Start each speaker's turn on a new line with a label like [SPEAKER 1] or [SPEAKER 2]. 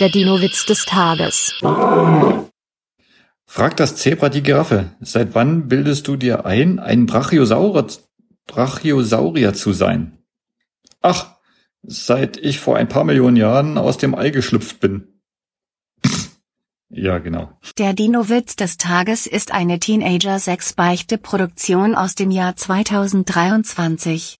[SPEAKER 1] Der Dino-Witz des Tages.
[SPEAKER 2] Fragt das Zebra die Giraffe, seit wann bildest du dir ein, ein Brachiosaurier, Brachiosaurier zu sein? Ach, seit ich vor ein paar Millionen Jahren aus dem Ei geschlüpft bin. ja, genau.
[SPEAKER 1] Der Dino-Witz des Tages ist eine Teenager-6-Beichte-Produktion aus dem Jahr 2023.